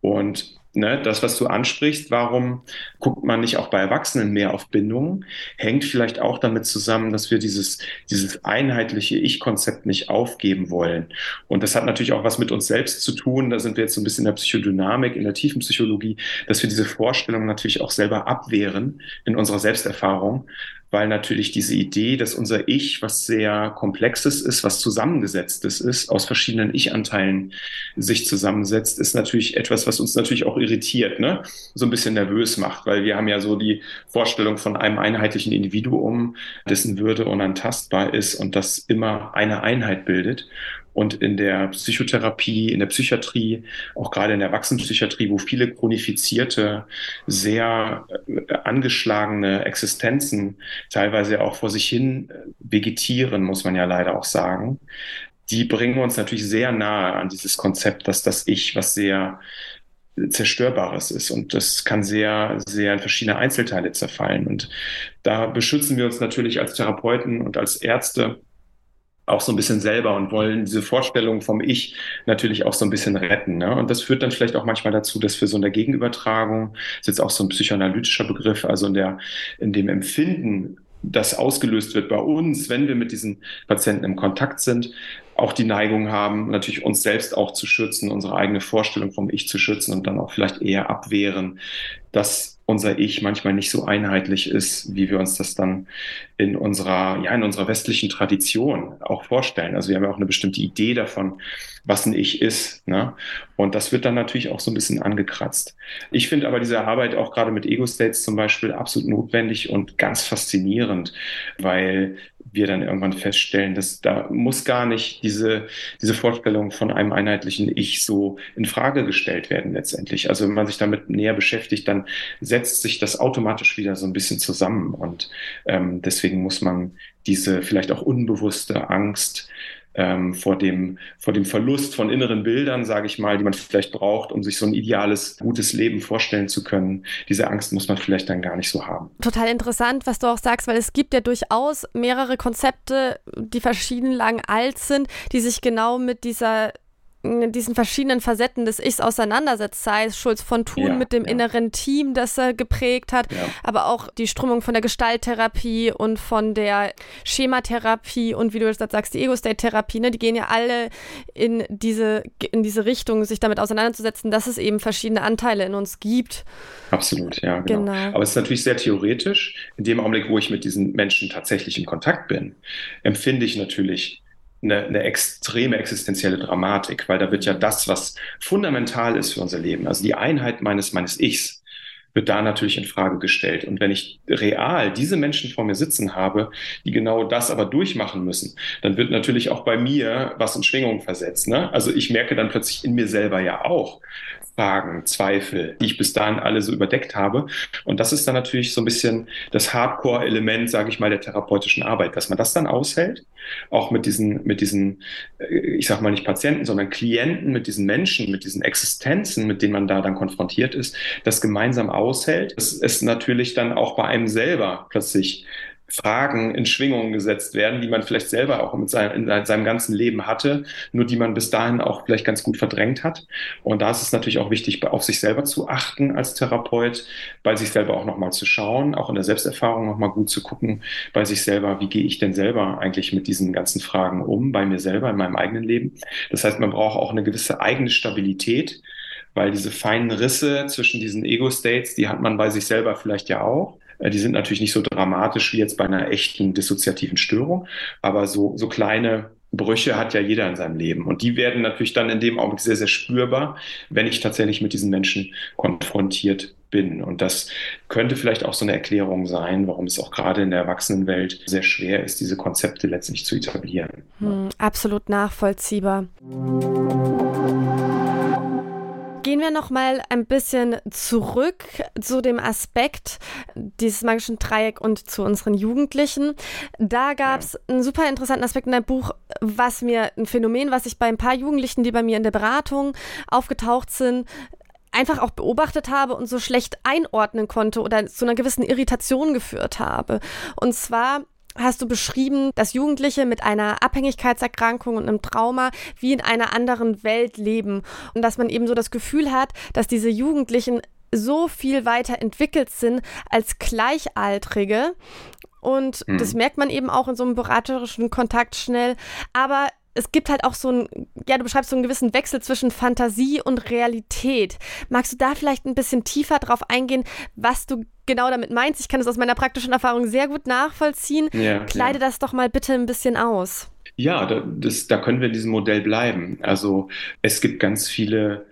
[SPEAKER 1] Und ne, das, was du ansprichst, warum guckt man nicht auch bei Erwachsenen mehr auf Bindungen, hängt vielleicht auch damit zusammen, dass wir dieses, dieses einheitliche Ich-Konzept nicht aufgeben wollen. Und das hat natürlich auch was mit uns selbst zu tun. Da sind wir jetzt so ein bisschen in der Psychodynamik, in der tiefen Psychologie, dass wir diese Vorstellung natürlich auch selber abwehren in unserer Selbsterfahrung, weil natürlich diese Idee, dass unser Ich was sehr komplexes ist, was zusammengesetztes ist, aus verschiedenen Ich-Anteilen sich zusammensetzt, ist natürlich etwas, was uns natürlich auch irritiert, ne? so ein bisschen nervös macht, weil wir haben ja so die Vorstellung von einem einheitlichen Individuum, dessen Würde unantastbar ist und das immer eine Einheit bildet. Und in der Psychotherapie, in der Psychiatrie, auch gerade in der Erwachsenenpsychiatrie, wo viele chronifizierte, sehr äh, angeschlagene Existenzen teilweise auch vor sich hin äh, vegetieren, muss man ja leider auch sagen, die bringen uns natürlich sehr nahe an dieses Konzept, dass das Ich was sehr Zerstörbares ist. Und das kann sehr, sehr in verschiedene Einzelteile zerfallen. Und da beschützen wir uns natürlich als Therapeuten und als Ärzte auch so ein bisschen selber und wollen diese Vorstellung vom Ich natürlich auch so ein bisschen retten. Ne? Und das führt dann vielleicht auch manchmal dazu, dass wir so in der Gegenübertragung, das ist jetzt auch so ein psychoanalytischer Begriff, also in der, in dem Empfinden, das ausgelöst wird bei uns, wenn wir mit diesen Patienten im Kontakt sind, auch die Neigung haben, natürlich uns selbst auch zu schützen, unsere eigene Vorstellung vom Ich zu schützen und dann auch vielleicht eher abwehren, dass unser Ich manchmal nicht so einheitlich ist, wie wir uns das dann in unserer, ja, in unserer westlichen Tradition auch vorstellen. Also wir haben ja auch eine bestimmte Idee davon, was ein Ich ist. Ne? Und das wird dann natürlich auch so ein bisschen angekratzt. Ich finde aber diese Arbeit auch gerade mit Ego-States zum Beispiel absolut notwendig und ganz faszinierend, weil wir dann irgendwann feststellen, dass da muss gar nicht diese, diese Vorstellung von einem einheitlichen Ich so in Frage gestellt werden letztendlich. Also wenn man sich damit näher beschäftigt, dann setzt sich das automatisch wieder so ein bisschen zusammen und ähm, deswegen muss man diese vielleicht auch unbewusste Angst ähm, vor, dem, vor dem Verlust von inneren Bildern, sage ich mal, die man vielleicht braucht, um sich so ein ideales, gutes Leben vorstellen zu können. Diese Angst muss man vielleicht dann gar nicht so haben.
[SPEAKER 2] Total interessant, was du auch sagst, weil es gibt ja durchaus mehrere Konzepte, die verschieden lang alt sind, die sich genau mit dieser diesen verschiedenen Facetten des Ichs auseinandersetzt, sei es Schulz von Thun ja, mit dem ja. inneren Team, das er geprägt hat, ja. aber auch die Strömung von der Gestalttherapie und von der Schematherapie und wie du jetzt sagst, die Ego-State-Therapie, ne, die gehen ja alle in diese, in diese Richtung, sich damit auseinanderzusetzen, dass es eben verschiedene Anteile in uns gibt.
[SPEAKER 1] Absolut, ja, genau. genau. Aber es ist natürlich sehr theoretisch. In dem Augenblick, wo ich mit diesen Menschen tatsächlich in Kontakt bin, empfinde ich natürlich eine, eine extreme existenzielle Dramatik, weil da wird ja das, was fundamental ist für unser Leben, also die Einheit meines, meines Ichs, wird da natürlich in Frage gestellt. Und wenn ich real diese Menschen vor mir sitzen habe, die genau das aber durchmachen müssen, dann wird natürlich auch bei mir was in Schwingung versetzt. Ne? Also ich merke dann plötzlich in mir selber ja auch, Fragen, Zweifel, die ich bis dahin alle so überdeckt habe. Und das ist dann natürlich so ein bisschen das Hardcore-Element, sage ich mal, der therapeutischen Arbeit, dass man das dann aushält, auch mit diesen, mit diesen, äh, ich sage mal nicht Patienten, sondern Klienten, mit diesen Menschen, mit diesen Existenzen, mit denen man da dann konfrontiert ist, das gemeinsam aushält. Es ist natürlich dann auch bei einem selber plötzlich Fragen in Schwingungen gesetzt werden, die man vielleicht selber auch mit seinem, in seinem ganzen Leben hatte, nur die man bis dahin auch vielleicht ganz gut verdrängt hat. Und da ist es natürlich auch wichtig, auf sich selber zu achten als Therapeut, bei sich selber auch nochmal zu schauen, auch in der Selbsterfahrung nochmal gut zu gucken, bei sich selber, wie gehe ich denn selber eigentlich mit diesen ganzen Fragen um, bei mir selber, in meinem eigenen Leben. Das heißt, man braucht auch eine gewisse eigene Stabilität, weil diese feinen Risse zwischen diesen Ego-States, die hat man bei sich selber vielleicht ja auch. Äh, die sind natürlich nicht so dramatisch wie jetzt bei einer echten dissoziativen Störung, aber so, so kleine Brüche hat ja jeder in seinem Leben. Und die werden natürlich dann in dem Augenblick sehr, sehr spürbar, wenn ich tatsächlich mit diesen Menschen konfrontiert bin. Und das könnte vielleicht auch so eine Erklärung sein, warum es auch gerade in der Erwachsenenwelt sehr schwer ist, diese Konzepte letztlich zu etablieren.
[SPEAKER 2] Hm, absolut nachvollziehbar. Gehen wir noch mal ein bisschen zurück zu dem Aspekt dieses magischen Dreieck und zu unseren Jugendlichen. Da gab es einen super interessanten Aspekt in deinem Buch, was mir ein Phänomen, was ich bei ein paar Jugendlichen, die bei mir in der Beratung aufgetaucht sind, einfach auch beobachtet habe und so schlecht einordnen konnte oder zu einer gewissen Irritation geführt habe. Und zwar hast du beschrieben, dass Jugendliche mit einer Abhängigkeitserkrankung und einem Trauma wie in einer anderen Welt leben und dass man eben so das Gefühl hat, dass diese Jugendlichen so viel weiter entwickelt sind als Gleichaltrige. Und hm. das merkt man eben auch in so einem beraterischen Kontakt schnell. Aber es gibt halt auch so ein, ja, du beschreibst so einen gewissen Wechsel zwischen Fantasie und Realität. Magst du da vielleicht ein bisschen tiefer drauf eingehen, was du genau damit meinst? Ich kann das aus meiner praktischen Erfahrung sehr gut nachvollziehen. Ja, Kleide ja. das doch mal bitte ein bisschen aus.
[SPEAKER 1] Ja, das, da können wir in diesem Modell bleiben. Also es gibt ganz viele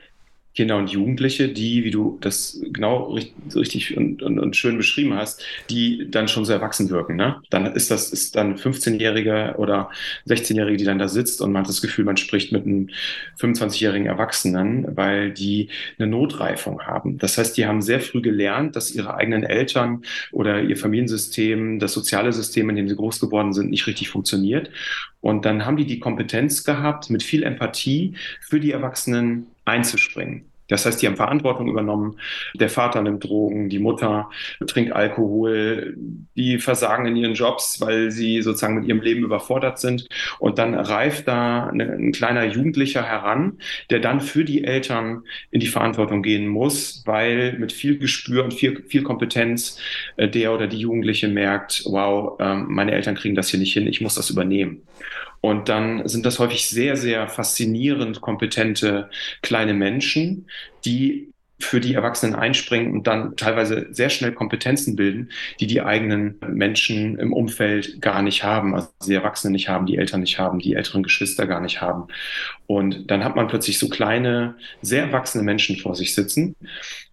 [SPEAKER 1] Kinder und Jugendliche, die, wie du das genau richtig und, und, und, schön beschrieben hast, die dann schon so erwachsen wirken. Ne? Dann ist das ist dann 15-Jährige oder 16-Jährige, die dann da sitzt und man hat das Gefühl, man spricht mit einem 25-jährigen Erwachsenen, weil die eine Notreifung haben. Das heißt, die haben sehr früh gelernt, dass ihre eigenen Eltern oder ihr Familiensystem, das soziale System, in dem sie groß geworden sind, nicht richtig funktioniert. Und dann haben die die Kompetenz gehabt, mit viel Empathie für die Erwachsenen einzuspringen. Das heißt, die haben Verantwortung übernommen. Der Vater nimmt Drogen, die Mutter trinkt Alkohol, die versagen in ihren Jobs, weil sie sozusagen mit ihrem Leben überfordert sind. Und dann reift da ein kleiner Jugendlicher heran, der dann für die Eltern in die Verantwortung gehen muss, weil mit viel Gespür und viel, viel Kompetenz äh, der oder die Jugendliche merkt, wow, ähm, meine Eltern kriegen das hier nicht hin, ich muss das übernehmen. Und dann sind das häufig sehr, sehr faszinierend kompetente kleine Menschen, die für die Erwachsenen einspringen und dann teilweise sehr schnell Kompetenzen bilden, die die eigenen Menschen im Umfeld gar nicht haben, also die Erwachsenen nicht haben, die Eltern nicht haben, die älteren Geschwister gar nicht haben. Und dann hat man plötzlich so kleine, sehr erwachsene Menschen vor sich sitzen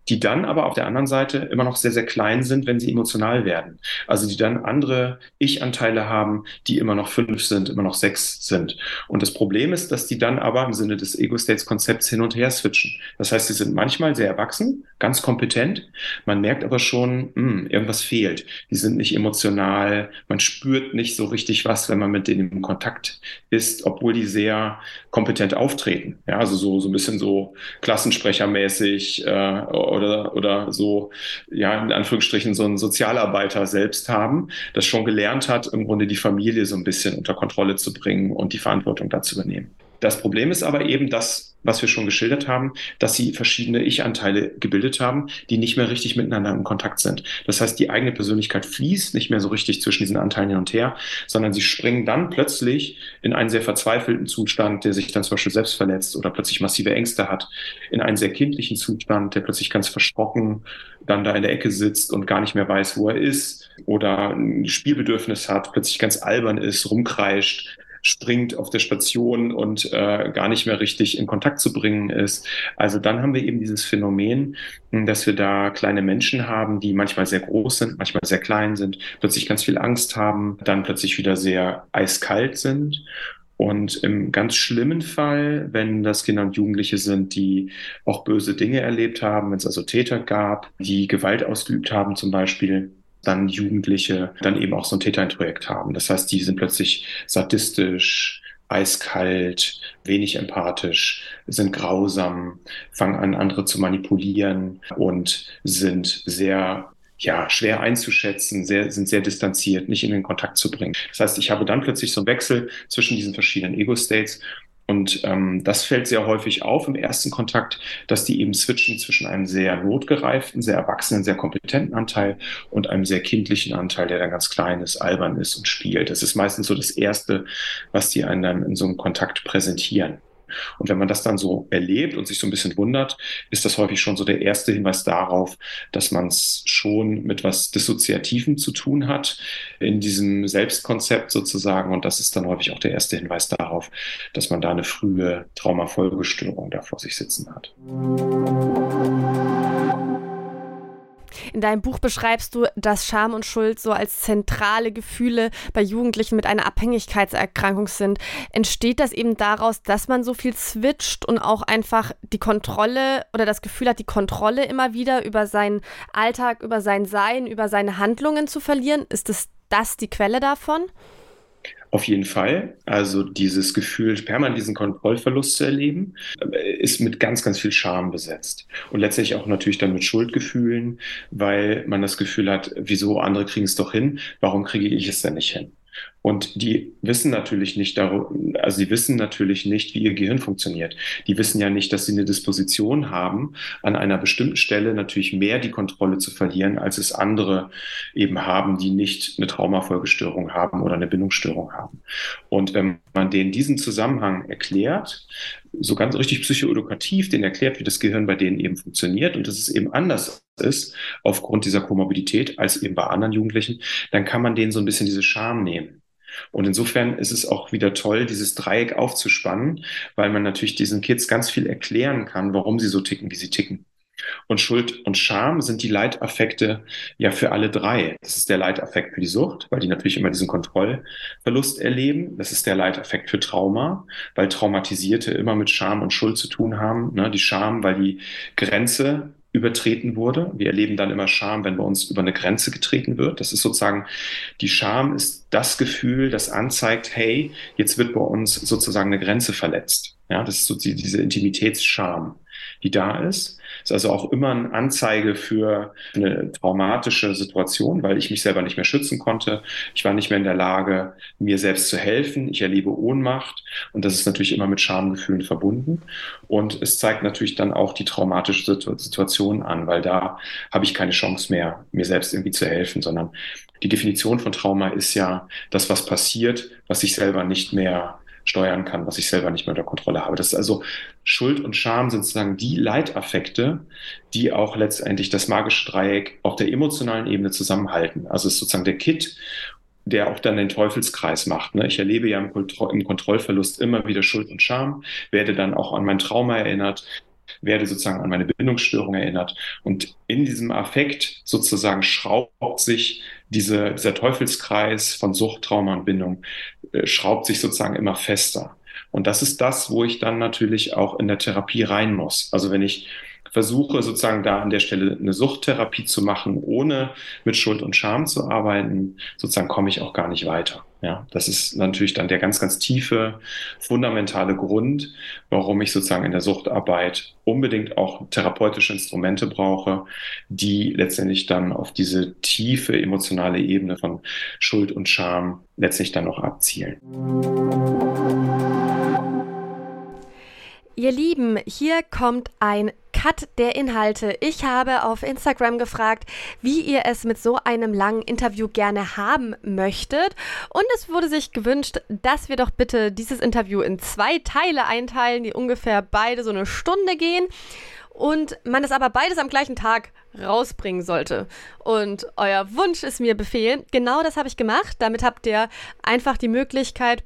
[SPEAKER 1] die dann aber auf der anderen Seite immer noch sehr, sehr klein sind, wenn sie emotional werden. Also die dann andere Ich-Anteile haben, die immer noch fünf sind, immer noch sechs sind. Und das Problem ist, dass die dann aber im Sinne des Ego-States-Konzepts hin und her switchen. Das heißt, sie sind manchmal sehr erwachsen, ganz kompetent. Man merkt aber schon, mh, hm, irgendwas fehlt. Die sind nicht emotional. Man spürt nicht so richtig was, wenn man mit denen im Kontakt ist, obwohl die sehr kompetent auftreten. Ja, also so, so ein bisschen so Klassensprechermäßig äh, oder, oder so, ja, in Anführungsstrichen so ein Sozialarbeiter selbst haben, das schon gelernt hat, im Grunde die Familie so ein bisschen unter Kontrolle zu bringen und die Verantwortung dazu übernehmen. Das Problem ist aber eben, dass was wir schon geschildert haben, dass sie verschiedene Ich-Anteile gebildet haben, die nicht mehr richtig miteinander in Kontakt sind. Das heißt, die eigene Persönlichkeit fließt nicht mehr so richtig zwischen diesen Anteilen hin und her, sondern sie springen dann plötzlich in einen sehr verzweifelten Zustand, der sich dann zum Beispiel selbst verletzt oder plötzlich massive Ängste hat, in einen sehr kindlichen Zustand, der plötzlich ganz versprochen dann da in der Ecke sitzt und gar nicht mehr weiß, wo er ist oder ein Spielbedürfnis hat, plötzlich ganz albern ist, rumkreischt, springt auf der Station und äh, gar nicht mehr richtig in Kontakt zu bringen ist. Also dann haben wir eben dieses Phänomen, hm, dass wir da kleine Menschen haben, die manchmal sehr groß sind, manchmal sehr klein sind, plötzlich ganz viel Angst haben, dann plötzlich wieder sehr eiskalt sind. Und im ganz schlimmen Fall, wenn das Kinder und Jugendliche sind, die auch böse Dinge erlebt haben, wenn es also Täter gab, die Gewalt ausgeübt haben zum Beispiel, dann Jugendliche dann eben auch so ein Täterintrojekt haben. Das heißt, die sind plötzlich sadistisch, eiskalt, wenig empathisch, sind grausam, fangen an, andere zu manipulieren und sind sehr ja, schwer einzuschätzen, sehr, sind sehr distanziert, nicht in den Kontakt zu bringen. Das heißt, ich habe dann plötzlich so einen Wechsel zwischen diesen verschiedenen Ego-States und ähm, das fällt sehr häufig auf im ersten Kontakt, dass die eben switchen zwischen einem sehr notgereiften, sehr erwachsenen, sehr kompetenten Anteil und einem sehr kindlichen Anteil, der dann ganz klein ist, albern ist und spielt. Das ist meistens so das Erste, was die einen dann in so einem Kontakt präsentieren. Und wenn man das dann so erlebt und sich so ein bisschen wundert, ist das häufig schon so der erste Hinweis darauf, dass man es schon mit was Dissoziativem zu tun hat in diesem Selbstkonzept sozusagen. Und das ist dann häufig auch der erste Hinweis darauf, dass man da eine frühe Traumafolgestörung da vor sich sitzen hat.
[SPEAKER 2] In deinem Buch beschreibst du, dass Scham und Schuld so als zentrale Gefühle bei Jugendlichen mit einer Abhängigkeitserkrankung sind. Entsteht das eben daraus, dass man so viel switcht und auch einfach die Kontrolle oder das Gefühl hat, die Kontrolle immer wieder über seinen Alltag, über sein Sein, über seine Handlungen zu verlieren? Ist das, das die Quelle davon?
[SPEAKER 1] Auf jeden Fall. Also dieses Gefühl, permanent diesen Kontrollverlust zu erleben, äh, ist mit ganz, ganz viel Scham besetzt. Und letztlich auch natürlich dann mit Schuldgefühlen, weil man das Gefühl hat, wieso andere kriegen es doch hin, warum kriege ich es denn nicht hin? Und die wissen natürlich nicht darum, also sie wissen natürlich nicht, wie ihr Gehirn funktioniert. Die wissen ja nicht, dass sie eine Disposition haben, an einer bestimmten Stelle natürlich mehr die Kontrolle zu verlieren, als es andere eben haben, die nicht eine Traumafolgestörung haben oder eine Bindungsstörung haben. Und wenn man denen diesen Zusammenhang erklärt, so ganz richtig psychoedukativ, den erklärt, wie das Gehirn bei denen eben funktioniert und dass es eben anders ist aufgrund dieser Komorbidität als eben bei anderen Jugendlichen, dann kann man denen so ein bisschen diese Scham nehmen. Und insofern ist es auch wieder toll, dieses Dreieck aufzuspannen, weil man natürlich diesen Kids ganz viel erklären kann, warum sie so ticken, wie sie ticken. Und Schuld und Scham sind die Leitaffekte ja für alle drei. Das ist der Leitaffekt für die Sucht, weil die natürlich immer diesen Kontrollverlust erleben. Das ist der Leitaffekt für Trauma, weil Traumatisierte immer mit Scham und Schuld zu tun haben. Ne? Die Scham, weil die Grenze übertreten wurde. Wir erleben dann immer Scham, wenn bei uns über eine Grenze getreten wird. Das ist sozusagen, die Scham ist das Gefühl, das anzeigt, hey, jetzt wird bei uns sozusagen eine Grenze verletzt. Ja, das ist so die, diese Intimitätsscham, die da ist. Ist also auch immer eine Anzeige für eine traumatische Situation, weil ich mich selber nicht mehr schützen konnte. Ich war nicht mehr in der Lage, mir selbst zu helfen. Ich erlebe Ohnmacht und das ist natürlich immer mit Schamgefühlen verbunden. Und es zeigt natürlich dann auch die traumatische Situation an, weil da habe ich keine Chance mehr, mir selbst irgendwie zu helfen, sondern die Definition von Trauma ist ja das, was passiert, was ich selber nicht mehr steuern kann, was ich selber nicht mehr unter Kontrolle habe. Das ist also Schuld und Scham sind sozusagen die Leitaffekte, die auch letztendlich das magische Dreieck auf der emotionalen Ebene zusammenhalten. Also ist sozusagen der Kit, der auch dann den Teufelskreis macht. Ne? Ich erlebe ja im Kontrollverlust immer wieder Schuld und Scham, werde dann auch an mein Trauma erinnert, werde sozusagen an meine Bindungsstörung erinnert. Und in diesem Affekt sozusagen schraubt sich diese, dieser Teufelskreis von Sucht, Trauma und Bindung, äh, schraubt sich sozusagen immer fester. Und das ist das, wo ich dann natürlich auch in der Therapie rein muss. Also wenn ich versuche sozusagen da an der Stelle eine Suchttherapie zu machen, ohne mit Schuld und Scham zu arbeiten, sozusagen komme ich auch gar nicht weiter. Ja, das ist natürlich dann der ganz, ganz tiefe, fundamentale Grund, warum ich sozusagen in der Suchtarbeit unbedingt auch therapeutische Instrumente brauche, die letztendlich dann auf diese tiefe emotionale Ebene von Schuld und Scham letztlich dann noch abzielen.
[SPEAKER 2] Ihr Lieben, hier kommt ein Cut der Inhalte. Ich habe auf Instagram gefragt, wie ihr es mit so einem langen Interview gerne haben möchtet. Und es wurde sich gewünscht, dass wir doch bitte dieses Interview in zwei Teile einteilen, die ungefähr beide so eine Stunde gehen. Und man es aber beides am gleichen Tag rausbringen sollte. Und euer Wunsch ist mir Befehl. Genau das habe ich gemacht. Damit habt ihr einfach die Möglichkeit,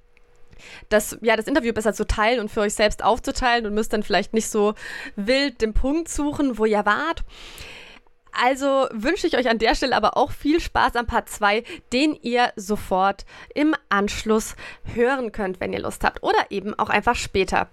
[SPEAKER 2] das, ja, das Interview besser zu teilen und für euch selbst aufzuteilen und müsst dann vielleicht nicht so wild den Punkt suchen, wo ihr wart. Also wünsche ich euch an der Stelle aber auch viel Spaß am Part 2, den ihr sofort im Anschluss hören könnt, wenn ihr Lust habt. Oder eben auch einfach später.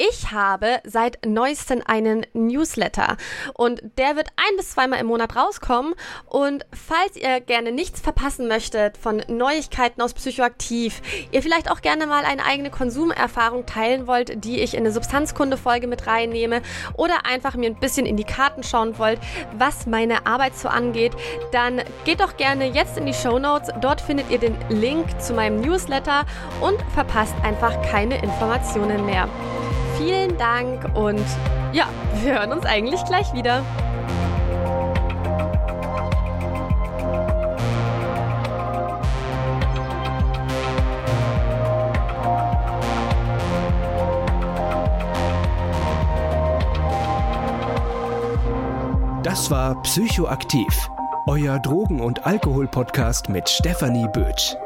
[SPEAKER 2] Ich habe seit neuestem einen Newsletter und der wird ein bis zweimal im Monat rauskommen. Und falls ihr gerne nichts verpassen möchtet von Neuigkeiten aus Psychoaktiv, ihr vielleicht auch gerne mal eine eigene Konsumerfahrung teilen wollt, die ich in eine Substanzkunde-Folge mit reinnehme oder einfach mir ein bisschen in die Karten schauen wollt, was meine Arbeit so angeht, dann geht doch gerne jetzt in die Show Notes. Dort findet ihr den Link zu meinem Newsletter und verpasst einfach keine Informationen mehr vielen Dank und ja, wir hören uns eigentlich gleich wieder.
[SPEAKER 3] Das war Psychoaktiv, euer Drogen- und Alkohol-Podcast mit Stefanie Bötsch.